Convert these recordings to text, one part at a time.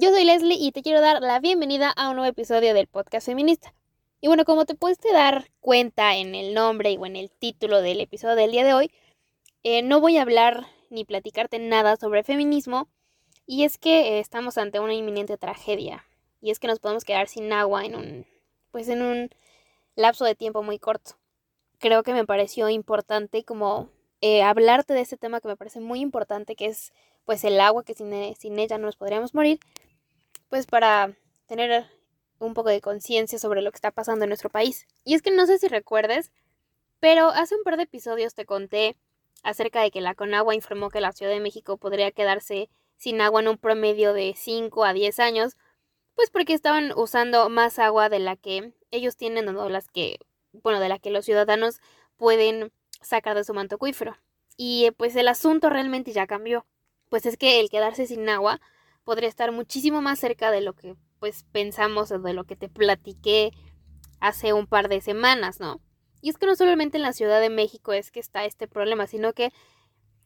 Yo soy Leslie y te quiero dar la bienvenida a un nuevo episodio del podcast feminista. Y bueno, como te puedes dar cuenta en el nombre o en el título del episodio del día de hoy, eh, no voy a hablar ni platicarte nada sobre feminismo. Y es que eh, estamos ante una inminente tragedia. Y es que nos podemos quedar sin agua en un, pues en un lapso de tiempo muy corto. Creo que me pareció importante como eh, hablarte de este tema que me parece muy importante, que es pues el agua, que sin, sin ella no nos podríamos morir pues para tener un poco de conciencia sobre lo que está pasando en nuestro país. Y es que no sé si recuerdes, pero hace un par de episodios te conté acerca de que la Conagua informó que la Ciudad de México podría quedarse sin agua en un promedio de 5 a 10 años, pues porque estaban usando más agua de la que ellos tienen o las que, bueno, de la que los ciudadanos pueden sacar de su manto acuífero. Y pues el asunto realmente ya cambió. Pues es que el quedarse sin agua podría estar muchísimo más cerca de lo que pues pensamos de lo que te platiqué hace un par de semanas, ¿no? Y es que no solamente en la Ciudad de México es que está este problema, sino que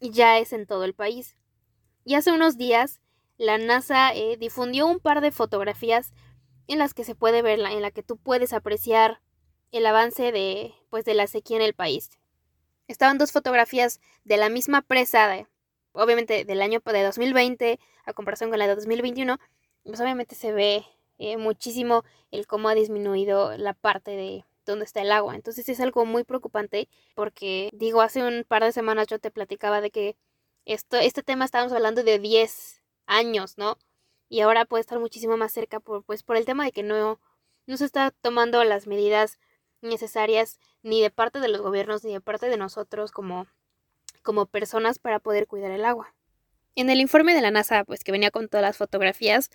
ya es en todo el país. Y hace unos días la NASA eh, difundió un par de fotografías en las que se puede ver, en la que tú puedes apreciar el avance de, pues, de la sequía en el país. Estaban dos fotografías de la misma presa obviamente del año de 2020 a comparación con la de 2021, pues obviamente se ve eh, muchísimo el cómo ha disminuido la parte de donde está el agua. Entonces es algo muy preocupante porque digo, hace un par de semanas yo te platicaba de que esto, este tema estábamos hablando de 10 años, ¿no? Y ahora puede estar muchísimo más cerca por, pues, por el tema de que no, no se está tomando las medidas necesarias ni de parte de los gobiernos ni de parte de nosotros como como personas para poder cuidar el agua. En el informe de la NASA, pues que venía con todas las fotografías,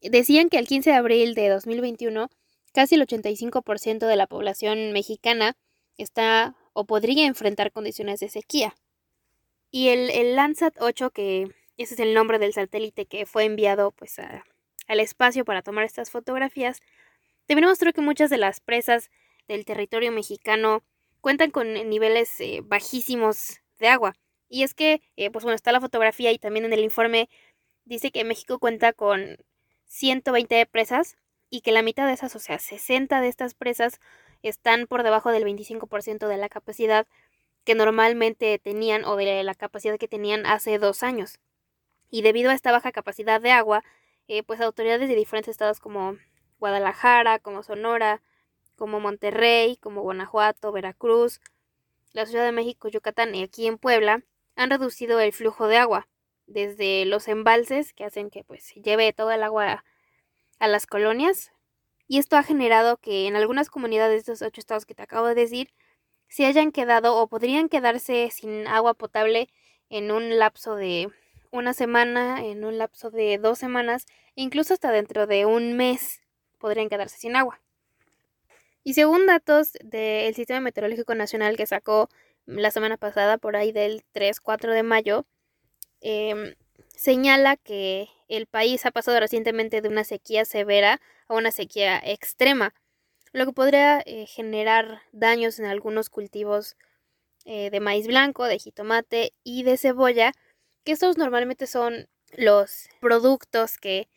decían que el 15 de abril de 2021 casi el 85% de la población mexicana está o podría enfrentar condiciones de sequía. Y el, el Landsat 8, que ese es el nombre del satélite que fue enviado pues al espacio para tomar estas fotografías, también mostró que muchas de las presas del territorio mexicano cuentan con niveles eh, bajísimos de agua. Y es que, eh, pues bueno, está la fotografía y también en el informe dice que México cuenta con 120 presas y que la mitad de esas, o sea, 60 de estas presas están por debajo del 25% de la capacidad que normalmente tenían o de la capacidad que tenían hace dos años. Y debido a esta baja capacidad de agua, eh, pues autoridades de diferentes estados como Guadalajara, como Sonora, como Monterrey, como Guanajuato, Veracruz, la Ciudad de México, Yucatán y aquí en Puebla han reducido el flujo de agua desde los embalses que hacen que pues lleve todo el agua a, las colonias y esto ha generado que en algunas comunidades de estos ocho estados que te acabo de decir se hayan quedado o podrían quedarse sin agua potable en un lapso de una semana, en un lapso de dos semanas, incluso hasta dentro de un mes podrían quedarse sin agua. Y según datos del Sistema Meteorológico Nacional que sacó la semana pasada, por ahí del 3-4 de mayo, em, señala que el país ha pasado recientemente de una sequía severa a una sequía extrema, lo que podría eh, generar daños en algunos cultivos eh, de maíz blanco, de jitomate y de cebolla, que estos normalmente son los productos que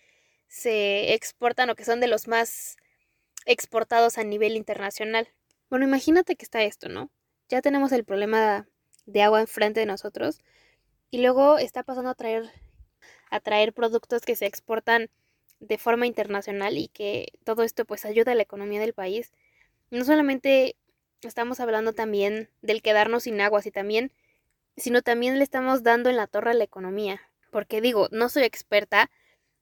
se exportan o que son de los más exportados a nivel internacional. Bueno, imagínate que está esto, ¿no? Ya tenemos el problema de agua enfrente de nosotros y luego está pasando a traer a traer productos que se exportan de forma internacional y que todo esto pues ayuda a la economía del país. No solamente estamos hablando también del quedarnos sin agua, también, sino también le estamos dando en la torre a la economía. Porque digo, no soy experta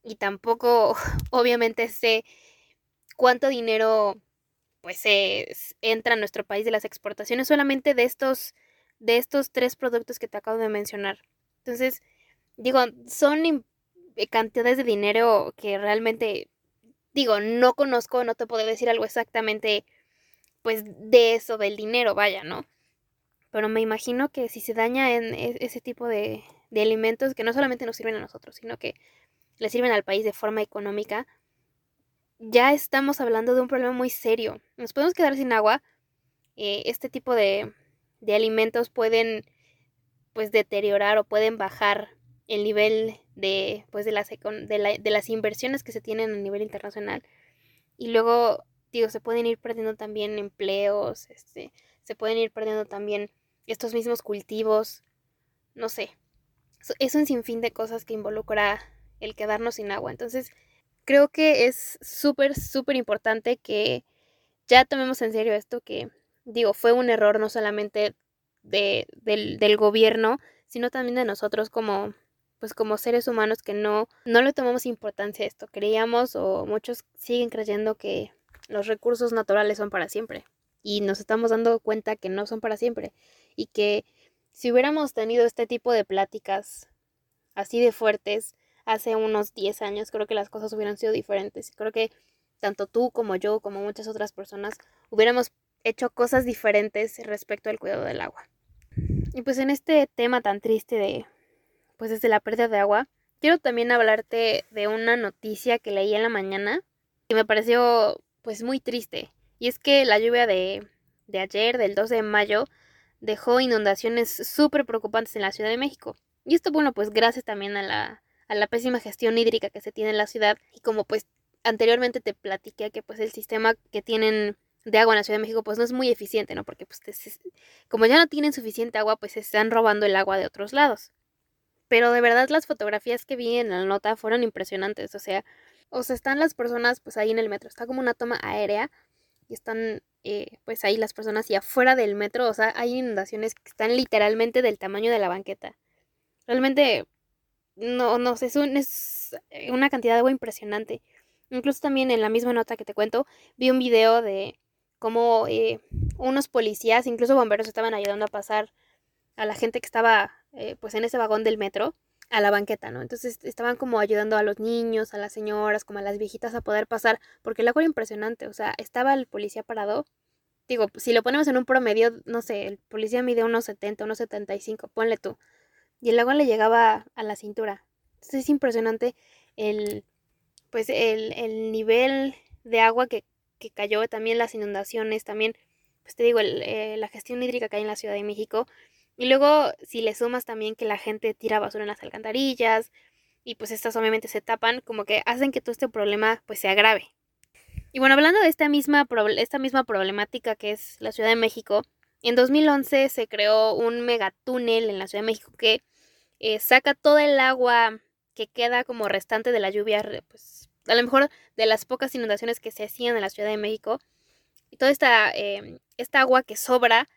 y tampoco obviamente sé cuánto dinero pues entra a nuestro país de las exportaciones solamente de estos de estos tres productos que te acabo de mencionar. Entonces, digo, son eh, cantidades de dinero que realmente digo, no conozco, no te puedo decir algo exactamente pues de eso del dinero, vaya, ¿no? Pero me imagino que si se daña en e, ese tipo de, de alimentos que no solamente nos sirven a nosotros, sino que le sirven al país de forma económica, ya estamos hablando de un problema muy serio. Nos podemos quedar sin agua. Eh, este tipo de, de alimentos pueden pues deteriorar o pueden bajar el nivel de, pues de, las, de, de las inversiones que se tienen a nivel internacional. Y luego, digo, se pueden ir perdiendo también empleos, este, se pueden ir perdiendo también estos mismos cultivos, no sé. Es un sinfín de cosas que involucra el quedarnos sin agua. Entonces, creo que es súper, súper importante que ya tomemos en serio esto que, digo, fue un error no solamente de, del, del gobierno, sino también de nosotros como pues como seres humanos que no, no le tomamos importancia a esto. Creíamos o muchos siguen creyendo que los recursos naturales son para siempre. Y nos estamos dando cuenta que no son para siempre. Y que si hubiéramos tenido este tipo de pláticas así de fuertes hace unos 10 años, creo que las cosas hubieran sido diferentes. Creo que tanto tú como yo, como muchas otras personas, hubiéramos hecho cosas diferentes respecto al cuidado del agua. Y pues en este tema tan triste de pues desde la pérdida de agua, quiero también hablarte de una noticia que leí en la mañana que me pareció pues muy triste. Y es que la lluvia de, de ayer, del 12 de mayo, dejó inundaciones súper preocupantes en la Ciudad de México. Y esto, bueno, pues gracias también a la, a la pésima gestión hídrica que se tiene en la ciudad. Y como pues anteriormente te platiqué que pues el sistema que tienen de agua en la Ciudad de México pues no es muy eficiente, ¿no? Porque pues como ya no tienen suficiente agua pues se están robando el agua de otros lados. Pero de verdad las fotografías que vi en la nota fueron impresionantes. O sea, o sea, están las personas pues ahí en el metro. Está como una toma aérea y están eh, pues ahí las personas y afuera del metro. O sea, hay inundaciones que están literalmente del tamaño de la banqueta. Realmente, no, no sé, es, es una cantidad de agua impresionante. Incluso también en la misma nota que te cuento, vi un video de cómo eh, unos policías, incluso bomberos, estaban ayudando a pasar a la gente que estaba eh, pues en ese vagón del metro a la banqueta, ¿no? Entonces estaban como ayudando a los niños, a las señoras, como a las viejitas a poder pasar, porque el agua era impresionante, o sea, estaba el policía parado, digo, si lo ponemos en un promedio, no sé, el policía mide unos 70, unos 75, ponle tú, y el agua le llegaba a la cintura. Entonces es impresionante el, pues el, el nivel de agua que, que, cayó, también las inundaciones, también, pues te digo, el, eh, la gestión hídrica que hay en la Ciudad de México, y luego, si le sumas también que la gente tira basura en las alcantarillas y pues estas obviamente se tapan, como que hacen que todo este problema pues se agrave. Y bueno, hablando de esta misma, esta misma problemática que es la Ciudad de México, en 2011 se creó un megatúnel en la Ciudad de México que eh, saca toda el agua que queda como restante de la lluvia, pues a lo mejor de las pocas inundaciones que se hacían en la Ciudad de México. Y toda esta, eh, esta agua que sobra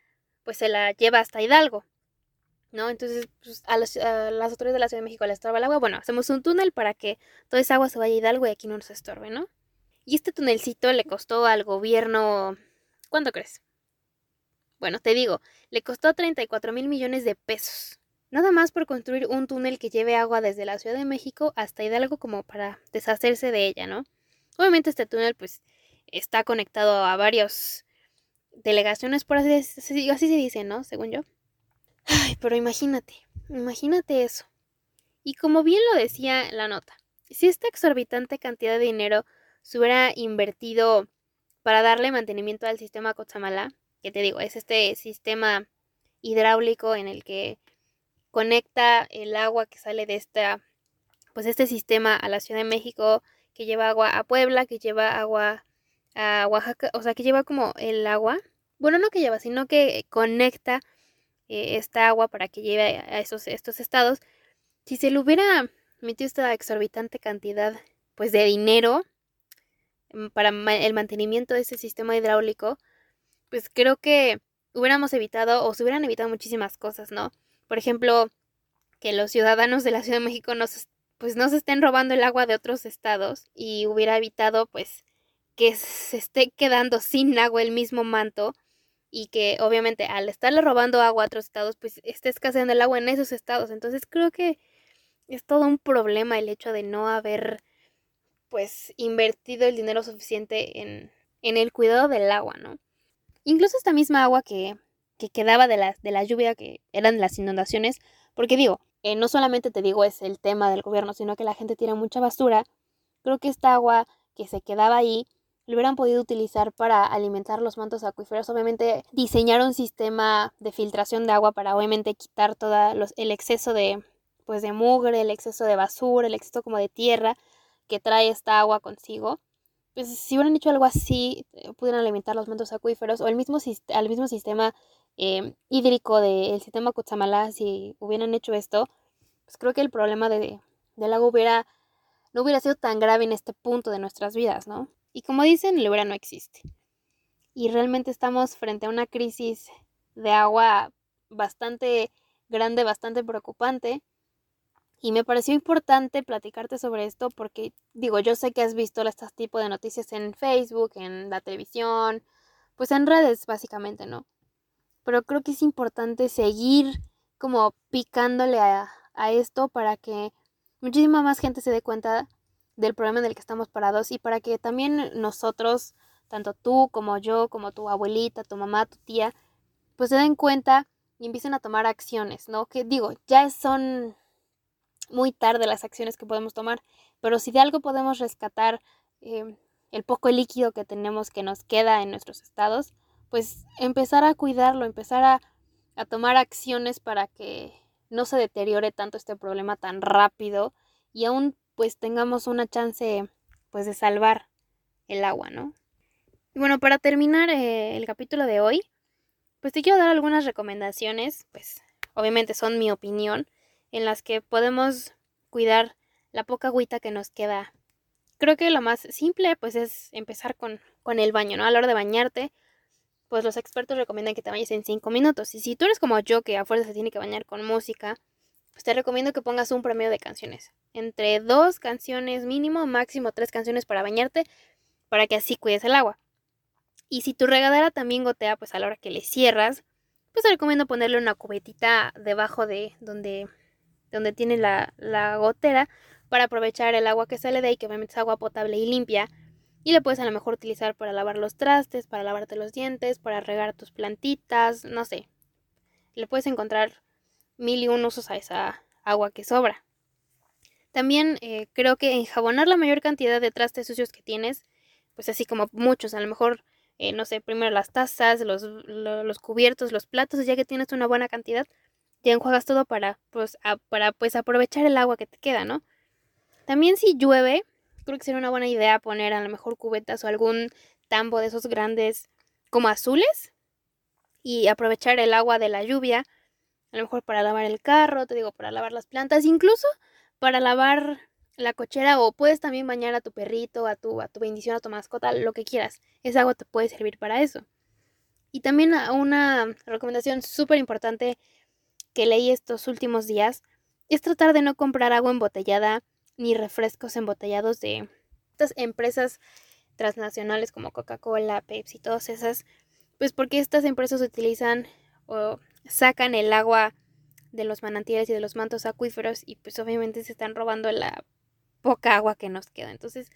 pues se la lleva hasta Hidalgo. ¿No? Entonces, pues, a, las, autoridades de la Ciudad de México les estorba el agua. Bueno, hacemos un túnel para que toda esa agua se vaya a Hidalgo y aquí no nos estorbe, ¿no? Y este tunelcito le costó al gobierno. ¿Cuánto crees? Bueno, te digo, le costó 34 mil millones de pesos. Nada más por construir un túnel que lleve agua desde la Ciudad de México hasta Hidalgo como para deshacerse de ella, ¿no? Obviamente este túnel pues está conectado a varios delegaciones, por así, así se dice, ¿no? Según yo. Ay, pero imagínate, imagínate eso. Y como bien lo decía la nota, si esta exorbitante cantidad de dinero se hubiera invertido para darle mantenimiento al sistema Cochamala, que te digo, es este sistema hidráulico en el que conecta el agua que sale de esta, pues este sistema a la Ciudad de México, que lleva agua a Puebla, que lleva agua a Oaxaca, o sea, que lleva como el agua, bueno, no que lleva, sino que conecta eh, esta agua para que lleve a esos, estos estados. Si se le hubiera metido esta exorbitante cantidad, pues, de dinero mm, para el mantenimiento de ese sistema hidráulico, pues creo que hubiéramos evitado o se hubieran evitado muchísimas cosas, ¿no? Por ejemplo, que los ciudadanos de la Ciudad de México no pues no se estén robando el agua de otros estados y hubiera evitado pues que se esté quedando sin agua el mismo manto y que obviamente al estarle robando agua a otros estados, pues esté escaseando el agua en esos estados. Entonces creo que es todo un problema el hecho de no haber pues invertido el dinero suficiente en, en el cuidado del agua, ¿no? Incluso esta misma agua que, que quedaba de la, de la lluvia, que eran las inundaciones, porque digo, eh, no solamente te digo es el tema del gobierno, sino que la gente tira mucha basura, creo que esta agua que se quedaba ahí lo hubieran podido utilizar para alimentar los mantos acuíferos. Obviamente diseñar un sistema de filtración de agua para obviamente quitar todo el exceso de pues de mugre, el exceso de basura, el exceso como de tierra que trae esta agua consigo. Pues si hubieran hecho algo así, eh, pudieran alimentar los mantos acuíferos o el mismo, al mismo sistema em, hídrico del sistema Cutzamala, si hubieran hecho esto, pues creo que el problema de, del agua hubiera, no hubiera sido tan grave en este punto de nuestras vidas, ¿no? Y como dicen, el no existe. Y realmente estamos frente a una crisis de agua bastante grande, bastante preocupante. Y me pareció importante platicarte sobre esto porque, digo, yo sé que has visto este tipo de noticias en Facebook, en la televisión, pues en redes básicamente, ¿no? Pero creo que es importante seguir como picándole a, a esto para que muchísima más gente se dé cuenta del problema en el que estamos parados y para que también nosotros, tanto tú como yo, como tu abuelita, tu mamá, tu tía, pues se den cuenta y empiecen a tomar acciones, ¿no? Que digo, ya son muy tarde las acciones que podemos tomar, pero si de algo podemos rescatar eh, el poco líquido que tenemos que nos queda en nuestros estados, pues empezar a cuidarlo, empezar a, a tomar acciones para que no se deteriore tanto este problema tan rápido y aún pues tengamos una chance pues de salvar el agua, ¿no? Y bueno, para terminar eh, el capítulo de hoy, pues te quiero dar algunas recomendaciones, pues obviamente son mi opinión, en las que podemos cuidar la poca agüita que nos queda. Creo que lo más simple pues es empezar con, con el baño, ¿no? A la hora de bañarte, pues los expertos recomiendan que te bañes en 5 minutos. Y si tú eres como yo, que a fuerza se tiene que bañar con música, pues te recomiendo que pongas un promedio de canciones. Entre dos canciones mínimo, máximo tres canciones para bañarte, para que así cuides el agua. Y si tu regadera también gotea, pues a la hora que le cierras, pues te recomiendo ponerle una cubetita debajo de donde, donde tiene la, la gotera para aprovechar el agua que sale de ahí, que obviamente es agua potable y limpia. Y la puedes a lo mejor utilizar para lavar los trastes, para lavarte los dientes, para regar tus plantitas, no sé. Le puedes encontrar mil y un usos a esa agua que sobra. También eh, creo que enjabonar la mayor cantidad de trastes sucios que tienes, pues así como muchos, a lo mejor eh, no sé, primero las tazas, los, los, cubiertos, los platos, ya que tienes una buena cantidad, ya enjuagas todo para pues, para pues aprovechar el agua que te queda, ¿no? También si llueve, creo que sería una buena idea poner a lo mejor cubetas o algún tambo de esos grandes como azules y aprovechar el agua de la lluvia, a lo mejor para lavar el carro, te digo, para lavar las plantas, incluso para lavar la cochera o puedes también bañar a tu perrito, a tu, a tu bendición, a tu mascota, lo que quieras. Esa agua te puede servir para eso. Y también una recomendación súper importante que leí estos últimos días es tratar de no comprar agua embotellada ni refrescos embotellados de estas empresas transnacionales como Coca-Cola, Pepsi, todas esas, pues porque estas empresas utilizan o sacan el agua de los manantiales y de los mantos acuíferos y pues obviamente se están robando la poca agua que nos queda. Entonces,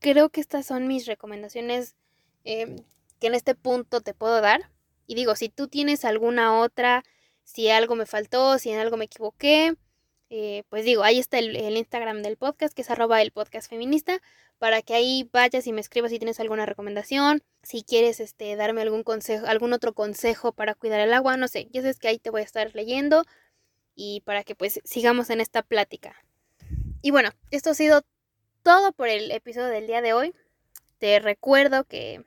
creo que estas son mis recomendaciones em, que en este punto te puedo dar. Y digo, si tú tienes alguna otra, si algo me faltó, si en algo me equivoqué, eh, pues digo, ahí está el, Instagram del podcast, que es arroba el podcast feminista, para que ahí vayas y me escribas si tienes alguna recomendación, si quieres este, darme algún consejo, algún otro consejo para cuidar el agua, no sé, ya sabes que ahí te voy a estar leyendo y para que pues sigamos en esta plática. Y bueno, esto ha sido todo por el episodio del día de hoy. Te recuerdo que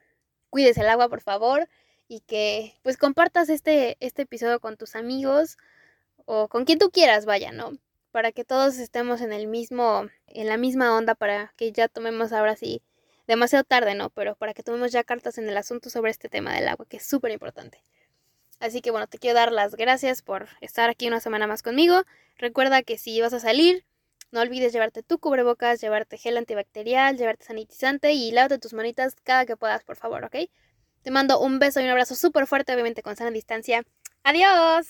cuides el agua, por favor, y que pues compartas este, este episodio con tus amigos o con quien tú quieras, vaya, ¿no? Para que todos estemos en el mismo, en la misma onda, para que ya tomemos ahora sí, demasiado tarde, ¿no? Pero para que tomemos ya cartas en el asunto sobre este tema del agua, que es súper importante. Así que bueno, te quiero dar las gracias por estar aquí una semana más conmigo. Recuerda que si vas a salir, no olvides llevarte tu cubrebocas, llevarte gel antibacterial, llevarte sanitizante y lávate tus manitas cada que puedas, por favor, ¿ok? Te mando un beso y un abrazo súper fuerte, obviamente con sana distancia. ¡Adiós!